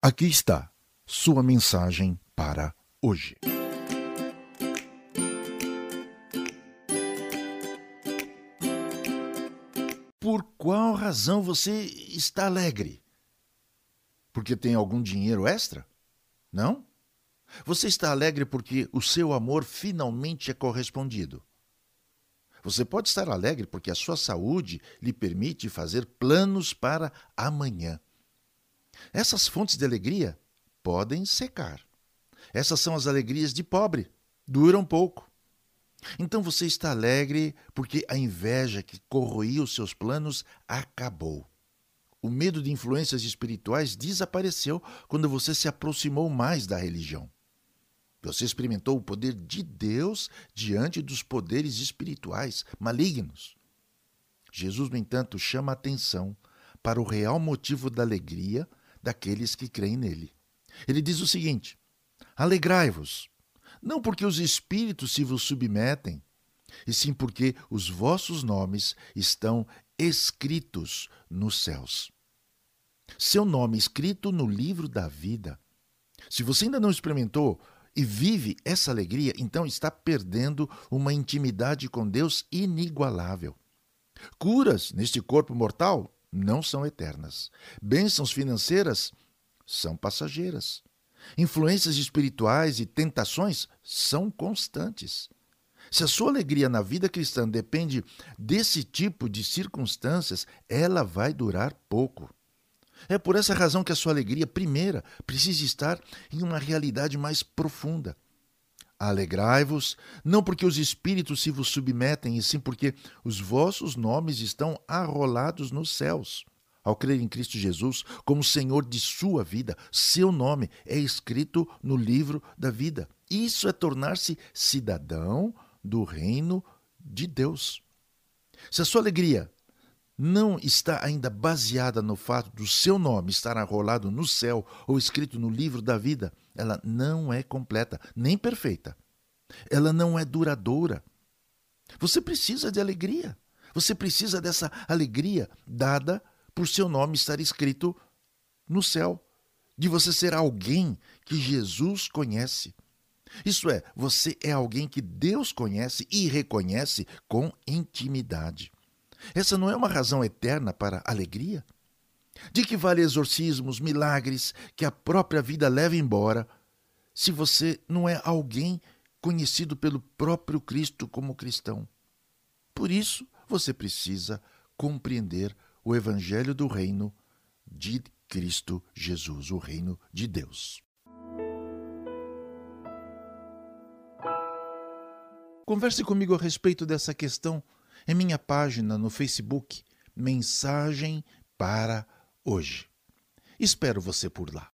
Aqui está sua mensagem para hoje. Por qual razão você está alegre? Porque tem algum dinheiro extra? Não? Você está alegre porque o seu amor finalmente é correspondido. Você pode estar alegre porque a sua saúde lhe permite fazer planos para amanhã. Essas fontes de alegria podem secar. Essas são as alegrias de pobre, duram pouco. Então você está alegre porque a inveja que corroía os seus planos acabou. O medo de influências espirituais desapareceu quando você se aproximou mais da religião. Você experimentou o poder de Deus diante dos poderes espirituais malignos. Jesus, no entanto, chama a atenção para o real motivo da alegria daqueles que creem nele. Ele diz o seguinte: Alegrai-vos, não porque os espíritos se vos submetem, e sim porque os vossos nomes estão escritos nos céus. Seu nome escrito no livro da vida. Se você ainda não experimentou e vive essa alegria, então está perdendo uma intimidade com Deus inigualável. Curas neste corpo mortal não são eternas. Bênçãos financeiras são passageiras. Influências espirituais e tentações são constantes. Se a sua alegria na vida cristã depende desse tipo de circunstâncias, ela vai durar pouco. É por essa razão que a sua alegria primeira precisa estar em uma realidade mais profunda. Alegrai-vos, não porque os espíritos se vos submetem, e sim porque os vossos nomes estão arrolados nos céus. Ao crer em Cristo Jesus como Senhor de sua vida, seu nome é escrito no livro da vida. Isso é tornar-se cidadão do reino de Deus. Se a sua alegria não está ainda baseada no fato do seu nome estar arrolado no céu ou escrito no livro da vida, ela não é completa, nem perfeita. Ela não é duradoura. Você precisa de alegria. Você precisa dessa alegria dada por seu nome estar escrito no céu, de você ser alguém que Jesus conhece. Isso é, você é alguém que Deus conhece e reconhece com intimidade. Essa não é uma razão eterna para alegria? De que vale exorcismos, milagres que a própria vida leva embora, se você não é alguém conhecido pelo próprio Cristo como cristão? Por isso, você precisa compreender o Evangelho do Reino de Cristo Jesus, o Reino de Deus. Converse comigo a respeito dessa questão em minha página no Facebook Mensagem para Hoje. Espero você por lá.